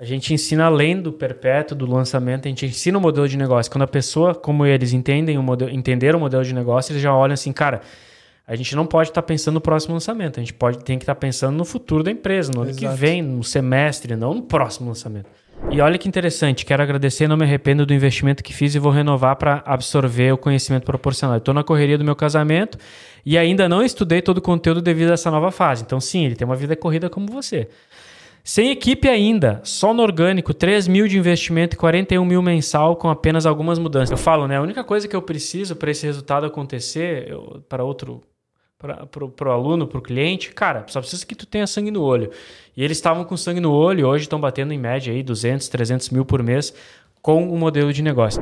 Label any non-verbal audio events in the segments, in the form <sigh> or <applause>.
A gente ensina além do perpétuo, do lançamento, a gente ensina o modelo de negócio. Quando a pessoa, como eles entendem o modelo, entenderam o modelo de negócio, eles já olham assim, cara, a gente não pode estar tá pensando no próximo lançamento, a gente pode tem que estar tá pensando no futuro da empresa, no ano que vem, no semestre, não no próximo lançamento. E olha que interessante, quero agradecer, não me arrependo do investimento que fiz e vou renovar para absorver o conhecimento proporcional. Estou na correria do meu casamento e ainda não estudei todo o conteúdo devido a essa nova fase. Então, sim, ele tem uma vida corrida como você. Sem equipe ainda, só no orgânico, 3 mil de investimento e 41 mil mensal com apenas algumas mudanças. Eu falo, né? A única coisa que eu preciso para esse resultado acontecer, para outro para o aluno, para o cliente, cara, só precisa que tu tenha sangue no olho. E eles estavam com sangue no olho, hoje estão batendo em média aí 200, 300 mil por mês com o modelo de negócio.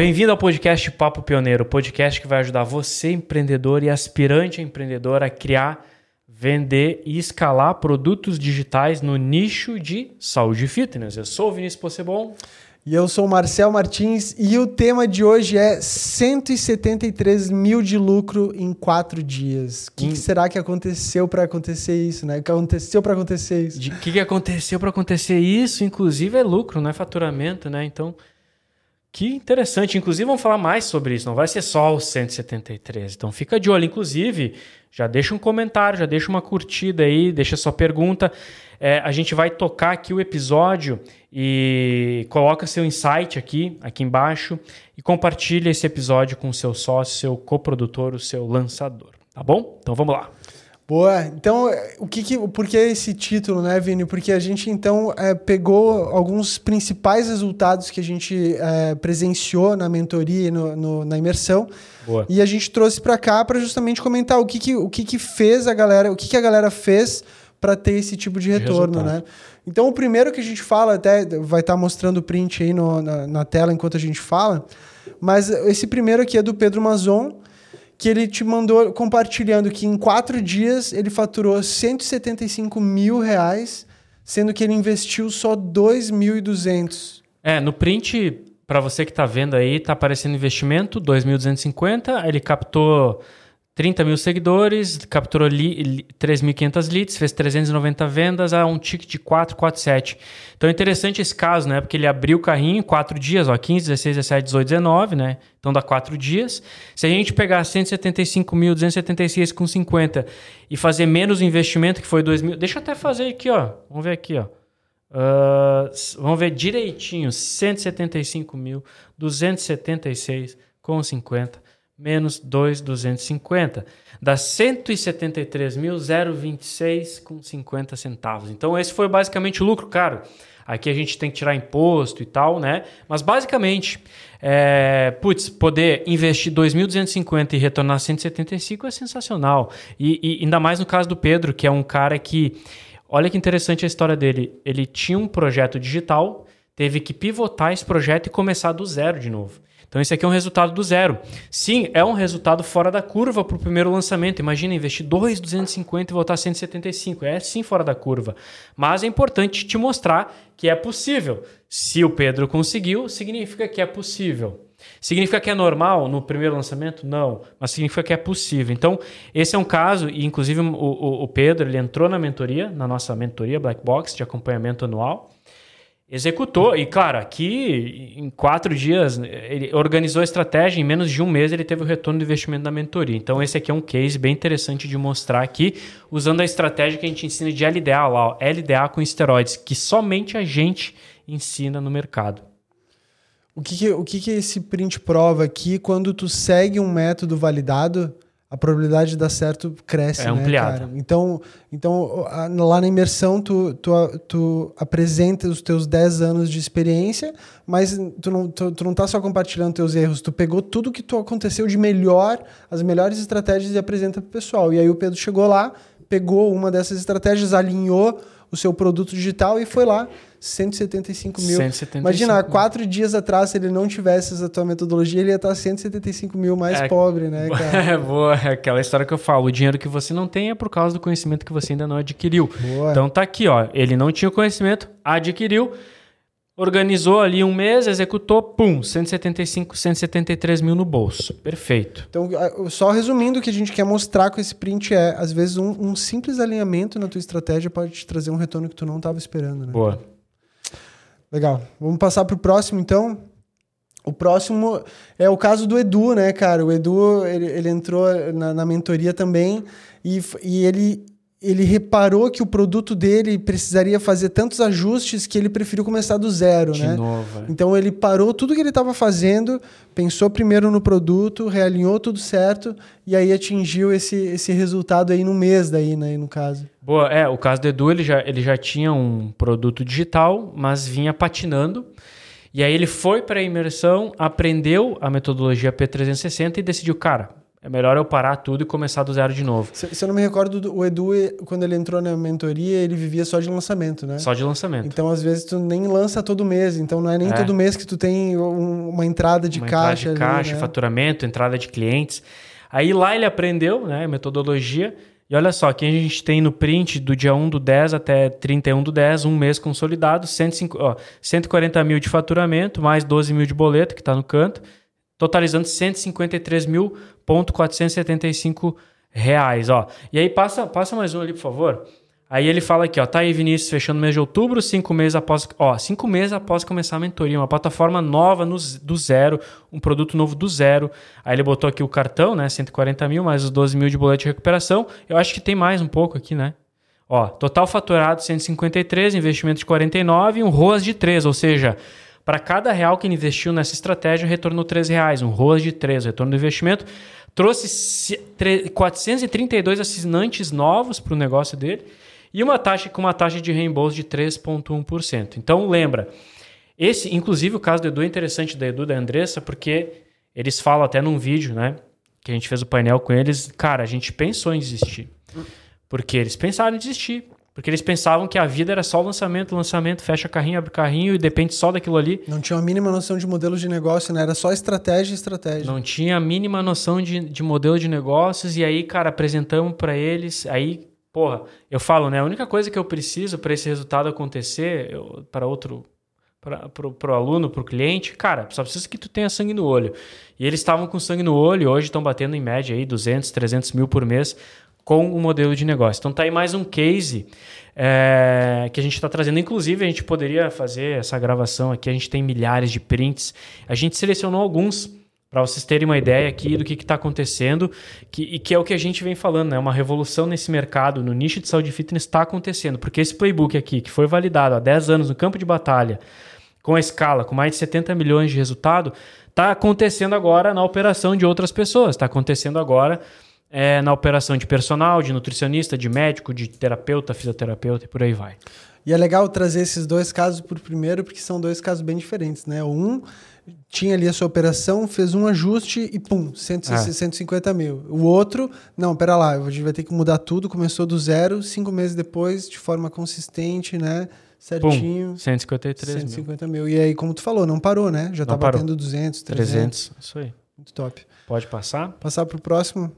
Bem-vindo ao podcast Papo Pioneiro, podcast que vai ajudar você, empreendedor e aspirante a empreendedor, a criar vender e escalar produtos digitais no nicho de saúde e fitness. Eu sou o Vinícius Possebon. E eu sou o Marcel Martins e o tema de hoje é 173 mil de lucro em quatro dias. O que, que, será que aconteceu para acontecer isso, né? O que aconteceu para acontecer isso? O que, que aconteceu para acontecer isso? Inclusive é lucro, não é faturamento, né? Então, que interessante. Inclusive, vamos falar mais sobre isso. Não vai ser só os 173. Então, fica de olho. Inclusive, já deixa um comentário, já deixa uma curtida aí, deixa sua pergunta. É, a gente vai tocar aqui o episódio e coloca seu insight aqui, aqui embaixo e compartilha esse episódio com o seu sócio, seu coprodutor, o seu lançador. Tá bom? Então, vamos lá. Boa. Então, o que, que por que esse título, né, Vini? Porque a gente então é, pegou alguns principais resultados que a gente é, presenciou na mentoria e no, no, na imersão. Boa. E a gente trouxe para cá para justamente comentar o que, que, o que, que fez a galera, o que, que a galera fez para ter esse tipo de retorno, de né? Então, o primeiro que a gente fala, até vai estar tá mostrando o print aí no, na, na tela enquanto a gente fala, mas esse primeiro aqui é do Pedro Mazon que ele te mandou compartilhando que em quatro dias ele faturou 175 mil reais, sendo que ele investiu só 2.200. É, no print, para você que está vendo aí, está aparecendo investimento 2.250, ele captou 30 mil seguidores, capturou 3.500 leads, fez 390 vendas a um ticket de 447. Então é interessante esse caso, né? Porque ele abriu o carrinho em 4 dias, ó, 15, 16, 17, 18, 19, né? Então dá 4 dias. Se a gente pegar 175.276 com 50 e fazer menos investimento, que foi 2 mil... Deixa eu até fazer aqui, ó. Vamos ver aqui, ó. Uh, vamos ver direitinho, 175.276 com 50 menos 2,250. Dá 173.026 com 50 centavos. Então esse foi basicamente o lucro, caro. Aqui a gente tem que tirar imposto e tal, né? Mas basicamente, é, putz, poder investir 2.250 e retornar 175 é sensacional. E, e ainda mais no caso do Pedro, que é um cara que, olha que interessante a história dele. Ele tinha um projeto digital, teve que pivotar esse projeto e começar do zero de novo. Então, esse aqui é um resultado do zero. Sim, é um resultado fora da curva para o primeiro lançamento. Imagina investir 2,250 e voltar a 175. É sim fora da curva. Mas é importante te mostrar que é possível. Se o Pedro conseguiu, significa que é possível. Significa que é normal no primeiro lançamento? Não, mas significa que é possível. Então, esse é um caso, e inclusive o, o, o Pedro ele entrou na mentoria, na nossa mentoria Black Box de acompanhamento anual executou. E, claro, aqui em quatro dias, ele organizou a estratégia, em menos de um mês ele teve o retorno do investimento da mentoria. Então, esse aqui é um case bem interessante de mostrar aqui, usando a estratégia que a gente ensina de LDA lá, ó, LDA com esteroides, que somente a gente ensina no mercado. O que, que o que, que esse print prova aqui? Quando tu segue um método validado, a probabilidade de dar certo cresce, é né, ampliada. Então, então lá na imersão tu, tu, tu apresenta os teus 10 anos de experiência, mas tu não, tu, tu não tá só compartilhando teus erros, tu pegou tudo que tu aconteceu de melhor, as melhores estratégias e apresenta pro pessoal. E aí o Pedro chegou lá, pegou uma dessas estratégias, alinhou o seu produto digital e foi lá 175 mil. 175 Imagina, há quatro dias atrás, se ele não tivesse essa tua metodologia, ele ia estar 175 mil mais é, pobre, né, <laughs> cara? É boa, é aquela história que eu falo. O dinheiro que você não tem é por causa do conhecimento que você ainda não adquiriu. Boa. Então tá aqui, ó. Ele não tinha conhecimento, adquiriu. Organizou ali um mês, executou, pum, 175, 173 mil no bolso. Perfeito. Então, só resumindo, o que a gente quer mostrar com esse print é, às vezes, um, um simples alinhamento na tua estratégia pode te trazer um retorno que tu não estava esperando. Né? Boa. Legal. Vamos passar para o próximo, então. O próximo é o caso do Edu, né, cara? O Edu, ele, ele entrou na, na mentoria também e, e ele ele reparou que o produto dele precisaria fazer tantos ajustes que ele preferiu começar do zero, De né? novo. é. Então ele parou tudo que ele estava fazendo, pensou primeiro no produto, realinhou tudo certo e aí atingiu esse, esse resultado aí no mês daí, né, no caso. Boa, é, o caso do Edu, ele já, ele já tinha um produto digital, mas vinha patinando. E aí ele foi para a imersão, aprendeu a metodologia P360 e decidiu, cara, é melhor eu parar tudo e começar do zero de novo. Se, se eu não me recordo, do- o Edu, quando ele entrou na mentoria, ele vivia só de lançamento, né? Só de lançamento. Então, às vezes, tu nem lança todo mês. Então, não é nem É. todo mês que tu tem um- uma entrada de Uma entrada caixa. de ali, caixa, né? faturamento, entrada de clientes. Aí lá ele aprendeu, né, metodologia. E olha só, aqui a gente tem no print do dia 1 do 10 até 31 do 10, um mês consolidado, 105, ó, 140 mil de faturamento, mais 12 mil de boleto, que está no canto, totalizando 153.475 reais, ó. E aí passa, passa mais um ali, por favor. Aí ele fala aqui, ó, tá aí Vinícius fechando o mês de outubro, cinco meses após, ó, cinco meses após começar a mentoria, uma plataforma nova no, do zero, um produto novo do zero. Aí ele botou aqui o cartão, né, 140 mil, mais os 12 mil de boleto de recuperação. Eu acho que tem mais um pouco aqui, né? Ó, total faturado 153, investimento de 49 e um ROAS de 3, ou seja, para cada real que ele investiu nessa estratégia, retornou 3 reais, um ROAS de 3, retorno do investimento. Trouxe se- tre- 432 assinantes novos para o negócio dele e uma taxa com uma taxa de reembolso de 3,1%. Então lembra, esse, inclusive o caso do Edu é interessante da Edu da Andressa, porque eles falam até num vídeo, né? Que a gente fez o painel com eles, cara, a gente pensou em desistir. Porque eles pensaram em desistir. Porque eles pensavam que a vida era só lançamento, lançamento, fecha carrinho, abre carrinho e depende só daquilo ali. Não tinha a mínima noção de modelo de negócio, né? Era só estratégia e estratégia. Não tinha a mínima noção de, de modelo de negócios. E aí, cara, apresentamos para eles. Aí, porra, eu falo, né? A única coisa que eu preciso para esse resultado acontecer, para outro. Para o aluno, para o cliente, cara, só precisa que tu tenha sangue no olho. E eles estavam com sangue no olho, hoje estão batendo em média aí 200, 300 mil por mês com o modelo de negócio. Então tá aí mais um case é, que a gente está trazendo. Inclusive, a gente poderia fazer essa gravação aqui, a gente tem milhares de prints. A gente selecionou alguns para vocês terem uma ideia aqui do que está acontecendo que, e que é o que a gente vem falando, né? Uma revolução nesse mercado, no nicho de saúde e fitness está acontecendo, porque esse playbook aqui, que foi validado há 10 anos no campo de batalha, com a escala, com mais de 70 milhões de resultado, está acontecendo agora na operação de outras pessoas, está acontecendo agora é, na operação de personal, de nutricionista, de médico, de terapeuta, fisioterapeuta e por aí vai. E é legal trazer esses dois casos por primeiro, porque são dois casos bem diferentes, né? Um tinha ali a sua operação, fez um ajuste e pum, 100, É. 150 mil. O outro, não, pera lá, a gente vai ter que mudar tudo, começou do zero, cinco meses depois, de forma consistente, né? Certinho. Pum, 153 mil. 150 mil. E aí, como tu falou, não parou, né? Já Não tá parou. batendo 200, 300. 300, isso aí. Muito top. Pode passar? Passar pro próximo.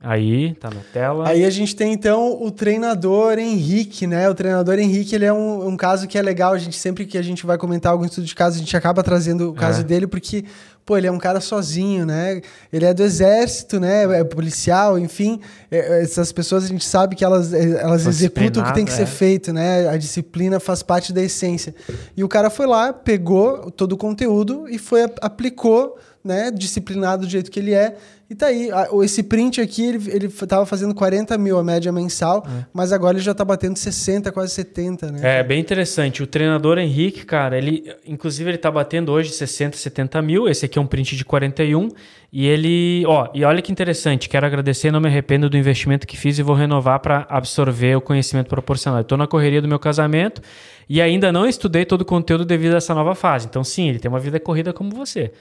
Aí, tá na tela. Aí a gente tem então o treinador Henrique, né? O treinador Henrique, ele é um, um caso que é legal. A gente sempre que a gente vai comentar algum estudo de caso, a gente acaba trazendo o caso É. dele porque, pô, ele é um cara sozinho, né? Ele é do exército, né? É policial, enfim. É, essas pessoas a gente sabe que elas, é, elas Foi executam o que tem que ser disciplinado, feito, né? A disciplina faz parte da essência. E o cara foi lá, pegou todo o conteúdo e foi aplicou, né? Disciplinado do jeito que ele é. E tá aí, esse print aqui, ele, ele tava fazendo 40 mil a média mensal, mas agora ele já tá batendo 60, quase 70, né? É bem interessante. O treinador Henrique, cara, ele, inclusive, ele tá batendo hoje 60, 70 mil. Esse aqui é um print de 41. E ele, ó, e olha que interessante. Quero agradecer, não me arrependo do investimento que fiz e vou renovar para absorver o conhecimento proporcional. Tô na correria do meu casamento e ainda não estudei todo o conteúdo devido a essa nova fase. Então, sim, ele tem uma vida corrida como você.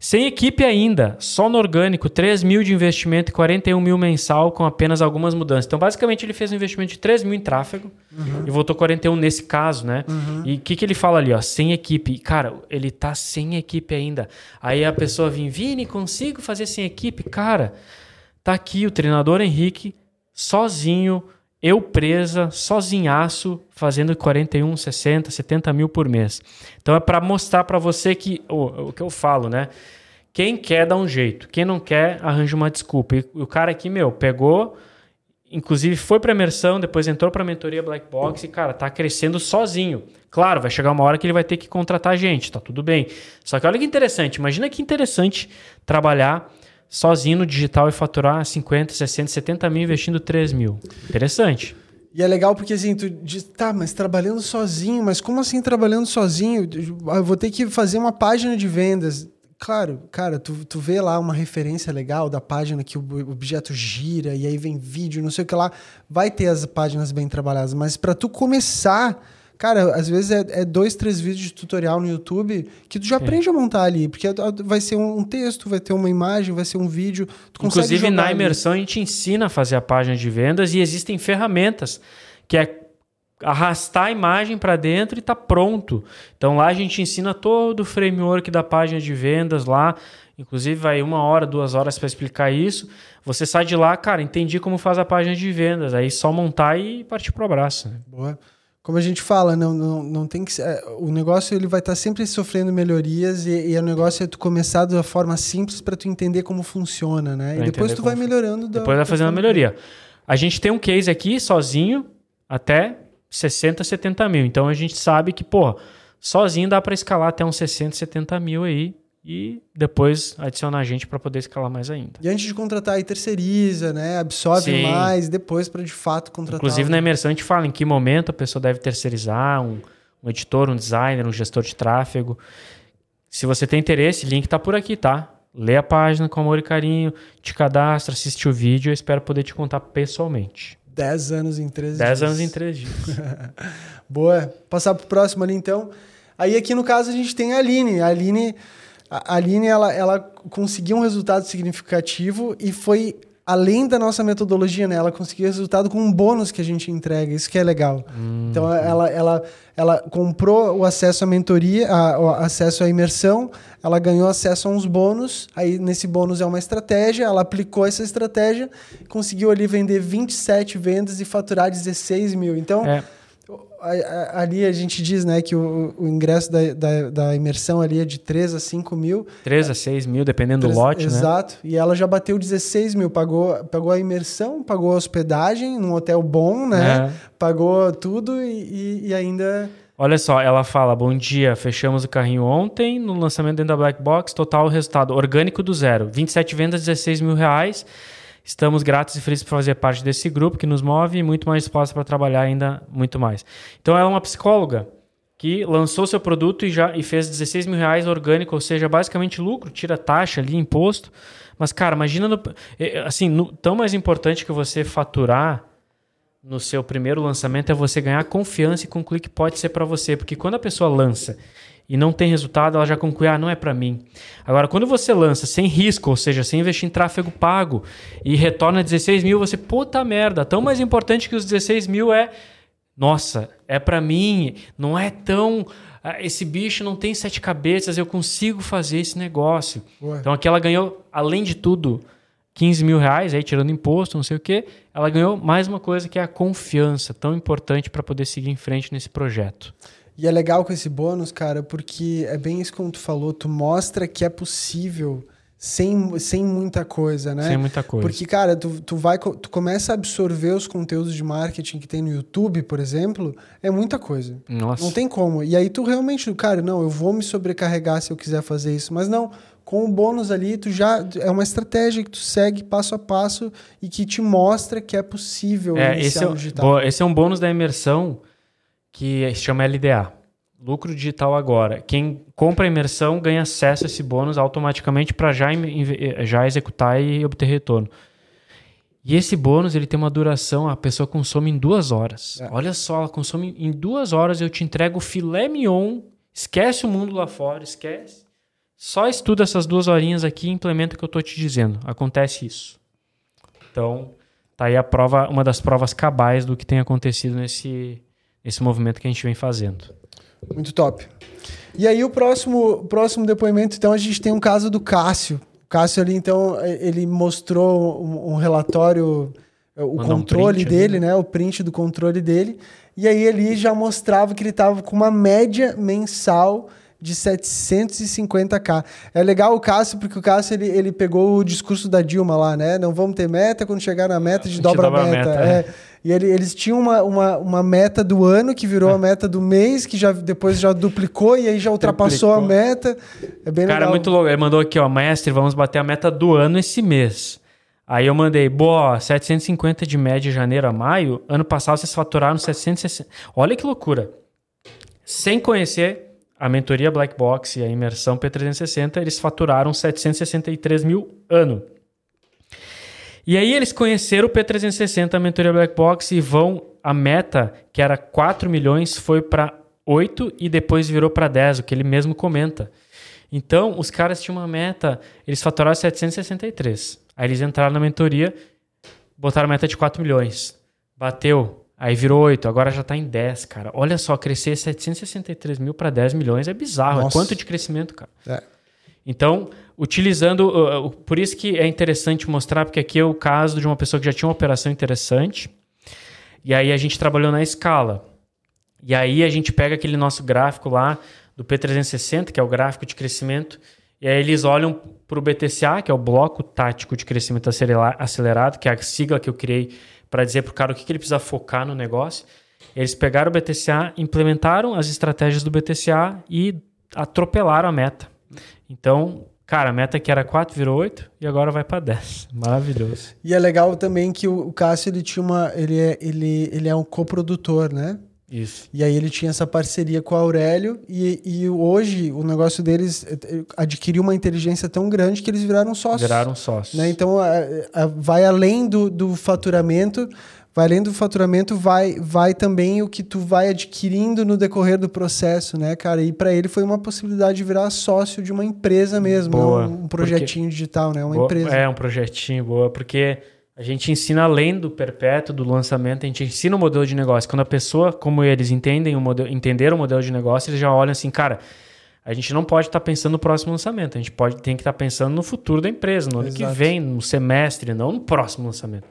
Sem equipe ainda, só no orgânico, 3 mil de investimento e 41 mil mensal com apenas algumas mudanças. Então, basicamente, ele fez um investimento de 3 mil em tráfego e voltou 41 nesse caso, né? E o que, que ele fala ali, ó? Sem equipe. Cara, ele tá sem equipe ainda. Aí a pessoa vem, Vini, consigo fazer sem equipe? Cara, tá aqui o treinador Henrique, sozinho, eu presa, sozinhaço, fazendo 41, 60, 70 mil por mês. Então é para mostrar para você que o, o que eu falo, né? Quem quer dá um jeito, quem não quer arranja uma desculpa. E o cara aqui, meu, pegou, inclusive foi para imersão, depois entrou para mentoria Black Box e cara, tá crescendo sozinho. Claro, vai chegar uma hora que ele vai ter que contratar gente, tá tudo bem. Só que olha que interessante, imagina que interessante trabalhar sozinho no digital e faturar 50, 60, 70 mil investindo 3 mil. Interessante. E é legal porque assim, tu diz, tá, mas trabalhando sozinho, mas como assim trabalhando sozinho? Eu vou ter que fazer uma página de vendas. Claro, cara, tu, tu vê lá uma referência legal da página que o objeto gira e aí vem vídeo, não sei o que lá. Vai ter as páginas bem trabalhadas, mas para tu começar Cara, às vezes é, é, dois, três vídeos de tutorial no YouTube que tu já aprende a montar ali, porque vai ser um, texto, vai ter uma imagem, vai ser um vídeo. Inclusive, na imersão, ali. a gente ensina a fazer a página de vendas e existem ferramentas que é arrastar a imagem para dentro e tá pronto. Então lá a gente ensina todo o framework da página de vendas lá. Inclusive vai uma hora, duas horas para explicar isso. Você sai de lá, cara, entendi como faz a página de vendas. Aí só montar e partir pro abraço. Né? Boa como a gente fala, não, não, não tem que ser, o negócio ele vai estar sempre sofrendo melhorias e, e o negócio é tu começar da forma simples para tu entender como funciona, né? Pra e depois tu vai melhorando. Depois vai fazendo a melhoria. A gente tem um case aqui sozinho até 60, 70 mil. Então a gente sabe que, pô, sozinho dá para escalar até uns 60, 70 mil aí e depois adicionar gente para poder escalar mais ainda. E antes de contratar, aí terceiriza, né? Absorve Sim. mais, depois para de fato contratar. Inclusive na imersão a gente fala em que momento a pessoa deve terceirizar, um, um editor, um designer, um gestor de tráfego. Se você tem interesse, link está por aqui, tá? Lê a página com amor e carinho, te cadastra, assiste o vídeo, eu espero poder te contar pessoalmente. 10 anos em 13 dias. 10 anos em 3 dias. <laughs> Boa. Passar para o próximo ali então. Aí aqui no caso a gente tem a Aline. A Aline a Aline ela, ela conseguiu um resultado significativo e foi além da nossa metodologia, né? Ela conseguiu resultado com um bônus que a gente entrega, isso que é legal. Hum. Então ela, ela, ela comprou o acesso à mentoria, a, o acesso à imersão, ela ganhou acesso a uns bônus, aí nesse bônus é uma estratégia, ela aplicou essa estratégia, conseguiu ali vender 27 vendas e faturar 16 mil. Então. É ali a gente diz né, que o, o ingresso da, da, da, imersão ali é de 3 a 5 mil. 3 a 6 mil, dependendo 3, do lote, exato. né? Exato. E ela já bateu 16 mil. Pagou, pagou a imersão, pagou a hospedagem num hotel bom, né? É. Pagou tudo e, e, e, ainda... Olha só, ela fala, bom dia, fechamos o carrinho ontem no lançamento dentro da Black Box, total resultado orgânico do zero. 27 vendas, 16 mil reais. Estamos gratos e felizes por fazer parte desse grupo que nos move e muito mais disposta para trabalhar ainda muito mais. Então, ela é uma psicóloga que lançou seu produto e já e fez 16 mil reais orgânico, ou seja, basicamente lucro, tira taxa ali, imposto. Mas, cara, imagina, no, assim, no, tão mais importante que você faturar no seu primeiro lançamento é você ganhar confiança e concluir que pode ser para você. Porque quando a pessoa lança e não tem resultado, ela já conclui, ah, não é para mim. Agora, quando você lança sem risco, ou seja, sem investir em tráfego pago e retorna 16 mil, você, puta merda, tão mais importante que os 16 mil é, nossa, é para mim, não é tão ah, esse bicho não tem sete cabeças, eu consigo fazer esse negócio. Ué. Então aqui ela ganhou, além de tudo, 15 mil reais, aí tirando imposto, não sei o quê, ela ganhou mais uma coisa que é a confiança, tão importante para poder seguir em frente nesse projeto. E é legal com esse bônus, cara, porque é bem isso como tu falou, tu mostra que é possível sem, sem muita coisa, né? Sem muita coisa. Porque, cara, tu, tu, vai, tu começa a absorver os conteúdos de marketing que tem no YouTube, por exemplo, é muita coisa. Nossa. Não tem como. E aí tu realmente, cara, não, eu vou me sobrecarregar se eu quiser fazer isso. Mas não, com o bônus ali, tu já é uma estratégia que tu segue passo a passo e que te mostra que é possível é, esse é, digital. Esse é um bônus da imersão que se chama LDA. Lucro digital agora. Quem compra a imersão ganha acesso a esse bônus automaticamente para já, já executar e obter retorno. E esse bônus ele tem uma duração, a pessoa consome em duas horas. É. Olha só, ela consome em duas horas, eu te entrego filé mignon, esquece o mundo lá fora, esquece. Só estuda essas duas horinhas aqui e implementa o que eu estou te dizendo. Acontece isso. Então, tá aí a prova, uma das provas cabais do que tem acontecido nesse, esse movimento que a gente vem fazendo. Muito top. E aí o próximo, próximo depoimento, então, a gente tem um caso do Cássio. O Cássio ali, então, ele mostrou um, um relatório o Mandar controle um dele, ali, né? né? O print do controle dele. E aí ele já mostrava que ele estava com uma média mensal de 750k. É legal o Cássio, porque o Cássio ele, ele pegou o discurso da Dilma lá, né? Não vamos ter meta, quando chegar na meta, de dobra a meta. meta é. É. E ele, eles tinham uma, uma, uma, meta do ano, que virou é. a meta do mês, que já depois já duplicou e aí já ultrapassou duplicou. a meta. É bem Cara, legal. muito louco. Ele mandou aqui, ó, mestre, vamos bater a meta do ano esse mês. Aí eu mandei, boa, 750 de média de janeiro a maio. Ano passado vocês faturaram 760. Olha que loucura. Sem conhecer a mentoria Black Box e a imersão P360, eles faturaram 763 mil ano. E aí eles conheceram o P360, a mentoria Black Box, e vão. A meta, que era 4 milhões, foi para 8 e depois virou para 10, o que ele mesmo comenta. Então, os caras tinham uma meta, eles faturaram 763. Aí eles entraram na mentoria, botaram a meta de 4 milhões. Bateu, aí virou 8, agora já está em 10, cara. Olha só, crescer 763 mil para 10 milhões é bizarro. É Nossa. É quanto de crescimento, cara? É. Então, utilizando. Uh, uh, por isso que é interessante mostrar, porque aqui é o caso de uma pessoa que já tinha uma operação interessante. E aí a gente trabalhou na escala. E aí a gente pega aquele nosso gráfico lá do P360, que é o gráfico de crescimento, e aí eles olham para o BTCA, que é o Bloco Tático de Crescimento Acelerado, que é a sigla que eu criei para dizer para o cara o que, que ele precisa focar no negócio. Eles pegaram o BTCA, implementaram as estratégias do BTCA e atropelaram a meta. Então, cara, a meta que era 4 virou 8 e agora vai para 10. <laughs> Maravilhoso. E é legal também que o Cássio ele tinha uma ele é, ele, ele é um coprodutor, né? Isso. E aí ele tinha essa parceria com o Aurélio e, e hoje o negócio deles eh, eh, adquiriu uma inteligência tão grande que eles viraram sócios. Viraram sócios. Né? Então a, a, vai além do, do faturamento, vai além do faturamento, vai, vai também o que tu vai adquirindo no decorrer do processo, né, cara? E para ele foi uma possibilidade de virar sócio de uma empresa mesmo, boa, um projetinho porque... digital, né? Uma boa, empresa. É, um projetinho, boa, porque a gente ensina além do perpétuo, do lançamento, a gente ensina o modelo de negócio. Quando a pessoa, como eles entendem o modelo, entenderam o modelo de negócio, eles já olham assim, cara, a gente não pode estar tá pensando no próximo lançamento, a gente pode tem que estar tá pensando no futuro da empresa, no ano que vem, no semestre, não no próximo lançamento.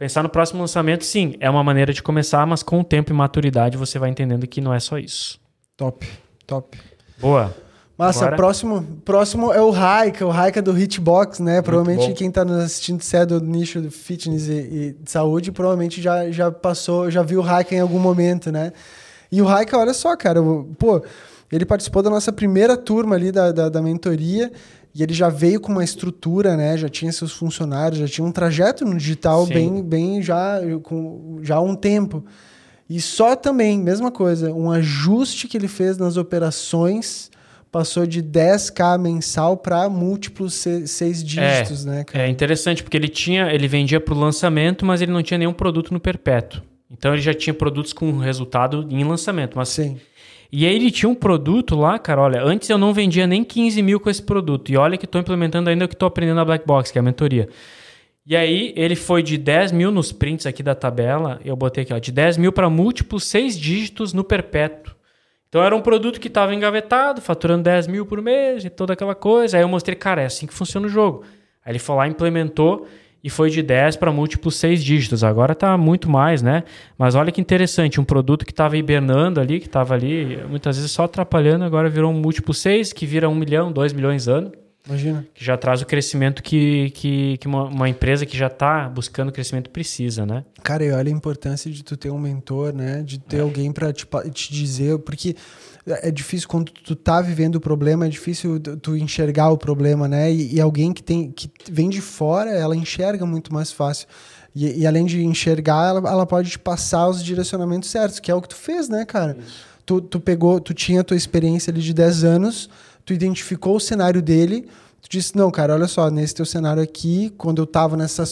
Pensar no próximo lançamento, sim, é uma maneira de começar, mas com o tempo e maturidade você vai entendendo que não é só isso. Top, top. Boa. Massa, Agora... próximo, próximo é o Raika, o Raika do Hitbox, né? Provavelmente quem está nos assistindo se é do nicho de fitness e, e, de saúde, provavelmente já, já passou, já viu o Raika em algum momento, né? E o Raika, olha só, cara, pô, ele participou da nossa primeira turma ali da, da, da mentoria e ele já veio com uma estrutura, né? Já tinha seus funcionários, já tinha um trajeto no digital bem, bem já, com, já há um tempo. E só também, mesma coisa, um ajuste que ele fez nas operações passou de 10k mensal para múltiplos seis dígitos, é, né, cara? É interessante porque ele tinha, ele vendia para o lançamento, mas ele não tinha nenhum produto no perpétuo. Então ele já tinha produtos com resultado em lançamento, mas sim. E aí ele tinha um produto lá, cara, olha, antes eu não vendia nem 15 mil com esse produto. E olha que estou implementando ainda o que estou aprendendo na Black Box, que é a mentoria. E aí ele foi de 10 mil nos prints aqui da tabela, eu botei aqui, ó, de 10 mil para múltiplos seis dígitos no perpétuo. Então era um produto que estava engavetado, faturando 10 mil por mês e toda aquela coisa. Aí eu mostrei, cara, é assim que funciona o jogo. Aí ele foi lá, implementou e foi de 10 para múltiplos 6 dígitos. Agora está muito mais, né? Mas olha que interessante, um produto que estava hibernando ali, que estava ali muitas vezes só atrapalhando, agora virou um múltiplo 6, que vira 1 milhão, 2 milhões ano. Imagina. Que já traz o crescimento que, que, que uma, uma empresa que já está buscando crescimento precisa, né? Cara, e olha a importância de tu ter um mentor, né? De ter é. alguém para te, te dizer, porque é difícil quando tu tá vivendo o problema, é difícil tu enxergar o problema, né? E, e alguém que tem que vem de fora, ela enxerga muito mais fácil. E, e além de enxergar, ela, ela, pode te passar os direcionamentos certos, que é o que tu fez, né, cara? Tu, tu pegou, tu tinha a tua experiência ali de 10 anos, tu identificou o cenário dele, tu disse, não, cara, olha só, nesse teu cenário aqui, quando eu estava nessa,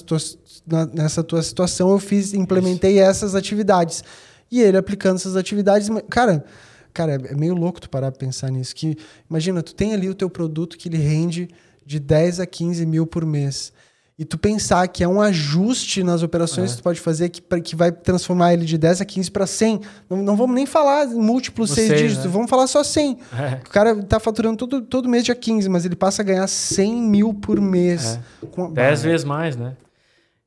nessa tua situação, eu fiz, implementei Isso. essas atividades. E ele aplicando essas atividades, cara, cara, é meio louco tu parar pra pensar nisso. Que, imagina, tu tem ali o teu produto que ele rende de 10 a 15 mil por mês e tu pensar que é um ajuste nas operações é. que tu pode fazer que, que vai transformar ele de 10 a 15 para 100. Não, não vamos nem falar múltiplos seis dígitos, né? vamos falar só 100. É. O cara tá faturando todo, todo mês dia 15, mas ele passa a ganhar 100 mil por mês. É. Com... 10 vezes mais, né?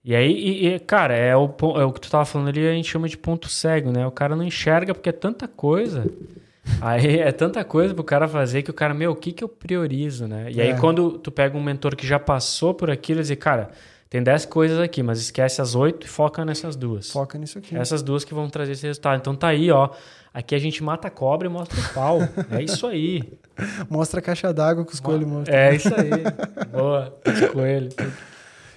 E aí, e, e, cara, é o, é o que tu tava falando ali, a gente chama de ponto cego, né? O cara não enxerga porque é tanta coisa. Aí é tanta coisa pro cara fazer que o cara, meu, o que que eu priorizo, né? E aí É. quando tu pega um mentor que já passou por aquilo, ele diz, cara, tem 10 coisas aqui, mas esquece as 8 e foca nessas duas. Foca nisso aqui. Essas duas que vão trazer esse resultado. Então tá aí, ó. Aqui a gente mata a cobra e mostra o pau. é isso aí. <laughs> Mostra a caixa d'água que os coelhos mostram. É isso aí. Boa. Os coelhos. tudo.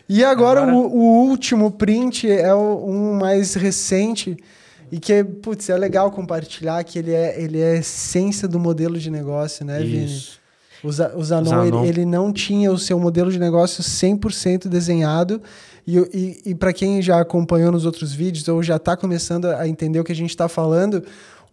E agora, Agora- O, o último print é o- um mais recente e que, putz, é legal compartilhar que ele é, ele é a essência do modelo de negócio, né, Vini? Isso. Za- o Zanon, Zanon. Ele, ele não tinha o seu modelo de negócio 100% desenhado. E, e, e para quem já acompanhou nos outros vídeos ou já está começando a entender o que a gente está falando,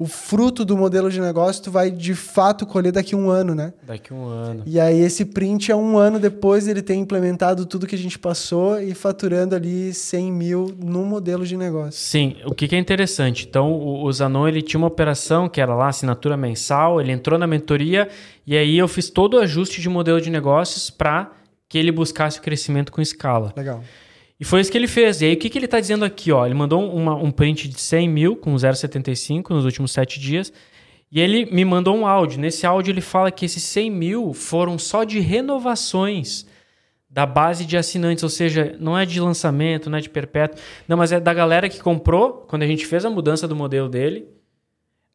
o fruto do modelo de negócio tu vai de fato colher daqui a um ano, né? Daqui um ano. E aí esse print é um ano depois ele ter implementado tudo que a gente passou e faturando ali 100 mil no modelo de negócio. Sim, o que, que é interessante? Então, o, o Zanon ele tinha uma operação que era lá assinatura mensal, ele entrou na mentoria e aí eu fiz todo o ajuste de modelo de negócios para que ele buscasse o crescimento com escala. Legal. E foi isso que ele fez. E aí, o que, que ele está dizendo aqui? Ó? Ele mandou uma- um print de 100 mil com 0,75 nos últimos sete dias. E ele me mandou um áudio. Nesse áudio, ele fala que esses 100 mil foram só de renovações da base de assinantes. Ou seja, não é de lançamento, não é de perpétuo. Não, mas é da galera que comprou quando a gente fez a mudança do modelo dele.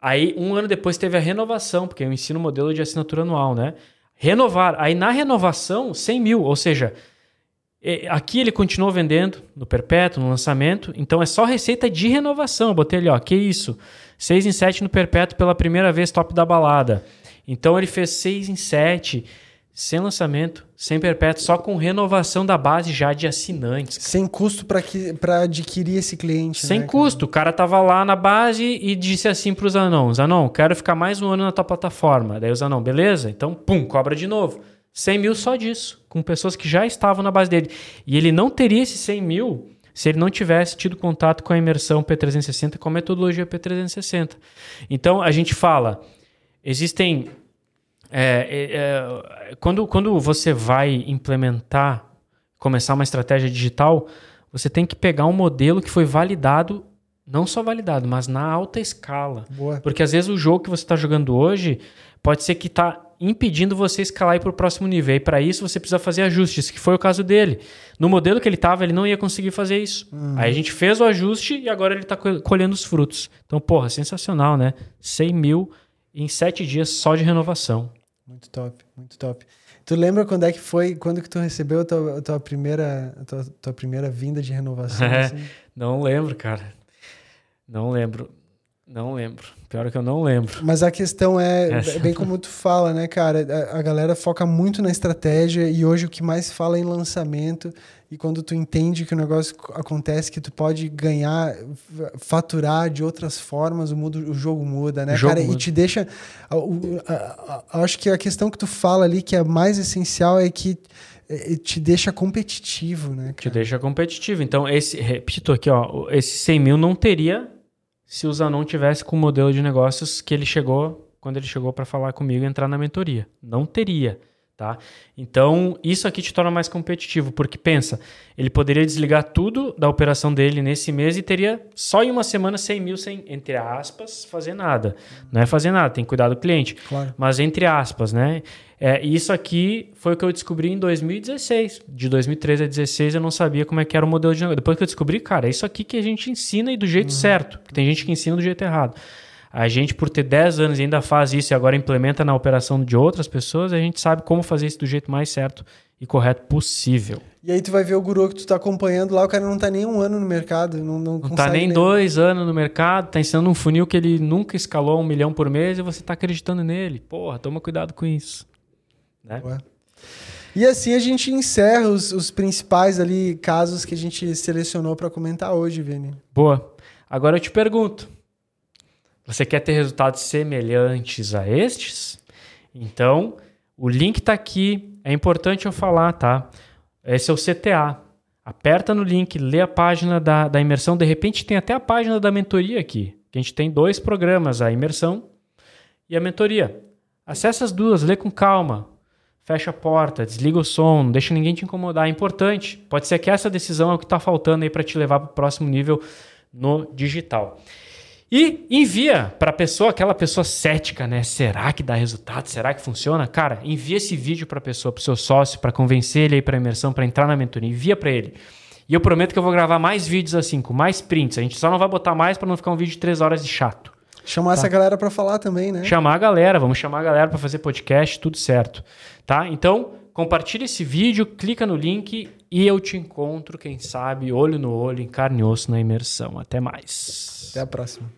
Aí, um ano depois, teve a renovação, porque eu ensino o modelo de assinatura anual, né? Renovar. Aí, na renovação, 100 mil. Ou seja, Aqui ele continuou vendendo no perpétuo, no lançamento. Então é só receita de renovação. Eu botei ali, ó, que isso? 6 em 7 no perpétuo pela primeira vez, top da balada. Então ele fez 6 em 7, sem lançamento, sem perpétuo, só com renovação da base já de assinantes. Sem custo para adquirir esse cliente. Sem né, cara? custo. O cara tava lá na base e disse assim pro Zanon: Zanon, quero ficar mais um ano na tua plataforma. Daí o Zanon, beleza? Então, pum, cobra de novo. 100 mil só disso, com pessoas que já estavam na base dele. E ele não teria esses 100 mil se ele não tivesse tido contato com a imersão P360, com a metodologia P360. Então, a gente fala, existem... é, é, é, quando, quando você vai implementar, começar uma estratégia digital, você tem que pegar um modelo que foi validado, não só validado, mas na alta escala. Boa. Porque às vezes o jogo que você está jogando hoje pode ser que está impedindo você escalar para o próximo nível. E para isso você precisa fazer ajustes, que foi o caso dele. No modelo que ele estava, ele não ia conseguir fazer isso. Aí a gente fez o ajuste e agora ele está colhendo os frutos. Então, porra, sensacional, né? 100 mil em 7 dias só de renovação. Muito top, muito top. Tu lembra quando é que foi, quando que tu recebeu a tua, a tua primeira, a tua, tua primeira vinda de renovação? <laughs> É. assim? Não lembro, cara. Não lembro. Não lembro. Pior que eu não lembro. Mas a questão é, <laughs> é bem como tu fala, né, cara? A, a galera foca muito na estratégia e hoje o que mais fala é em lançamento. E quando tu entende que o negócio co- acontece, que tu pode ganhar, faturar de outras formas, o, mundo, o jogo muda, né, jogo cara? E muda. te deixa. a- o- a- acho que a questão que tu fala ali, que é mais essencial, é que eh, te deixa competitivo, né? Te Cara? deixa competitivo. Então, esse, repito aqui, ó, esse 100 mil não teria se o Zanon tivesse com o modelo de negócios que ele chegou, quando ele chegou para falar comigo e entrar na mentoria. Não teria, tá? Então, isso aqui te torna mais competitivo, porque pensa, ele poderia desligar tudo da operação dele nesse mês e teria só em uma semana 100 mil sem, entre aspas, fazer nada. Não é fazer nada, tem que cuidar do cliente. Claro. Mas entre aspas, né? É, isso aqui foi o que eu descobri em 2016. De 2013 a 2016 eu não sabia como é que era o modelo de negócio. Depois que eu descobri, cara, é isso aqui que a gente ensina e do jeito certo. Porque tem gente que ensina do jeito errado. A gente, por ter 10 anos e ainda faz isso e agora implementa na operação de outras pessoas, a gente sabe como fazer isso do jeito mais certo e correto possível. E aí tu vai ver o guru que tu tá acompanhando lá, o cara não tá nem um ano no mercado. Não, não, Não tá nem dois anos no mercado, tá ensinando um funil que ele nunca escalou um milhão por mês e você tá acreditando nele. Porra, toma cuidado com isso. Né? Ué. E assim a gente encerra os, os principais ali casos que a gente selecionou para comentar hoje, Vini. Boa. Agora eu te pergunto: você quer ter resultados semelhantes a estes? Então, o link está aqui. É importante eu falar, tá? Esse é o CTA. Aperta no link, lê a página da, da imersão. De repente, tem até a página da mentoria aqui. Que a gente tem dois programas, a imersão e a mentoria. Acesse as duas, lê com calma. Fecha a porta, desliga o som, não deixa ninguém te incomodar. É importante. Pode ser que essa decisão é o que está faltando aí para te levar para o próximo nível no digital. E envia para a pessoa, aquela pessoa cética, né? Será que dá resultado? Será que funciona? Cara, envia esse vídeo para a pessoa, para o seu sócio, para convencer ele aí para imersão, para entrar na mentoria. Envia para ele. E eu prometo que eu vou gravar mais vídeos assim, com mais prints. A gente só não vai botar mais para não ficar um vídeo de três horas de chato. Chamar tá. essa galera para falar também, né? Chamar a galera, vamos chamar a galera para fazer podcast, tudo certo, tá? Então, compartilha esse vídeo, clica no link e eu te encontro, quem sabe, olho no olho, em carne e osso na imersão. Até mais. Até a próxima.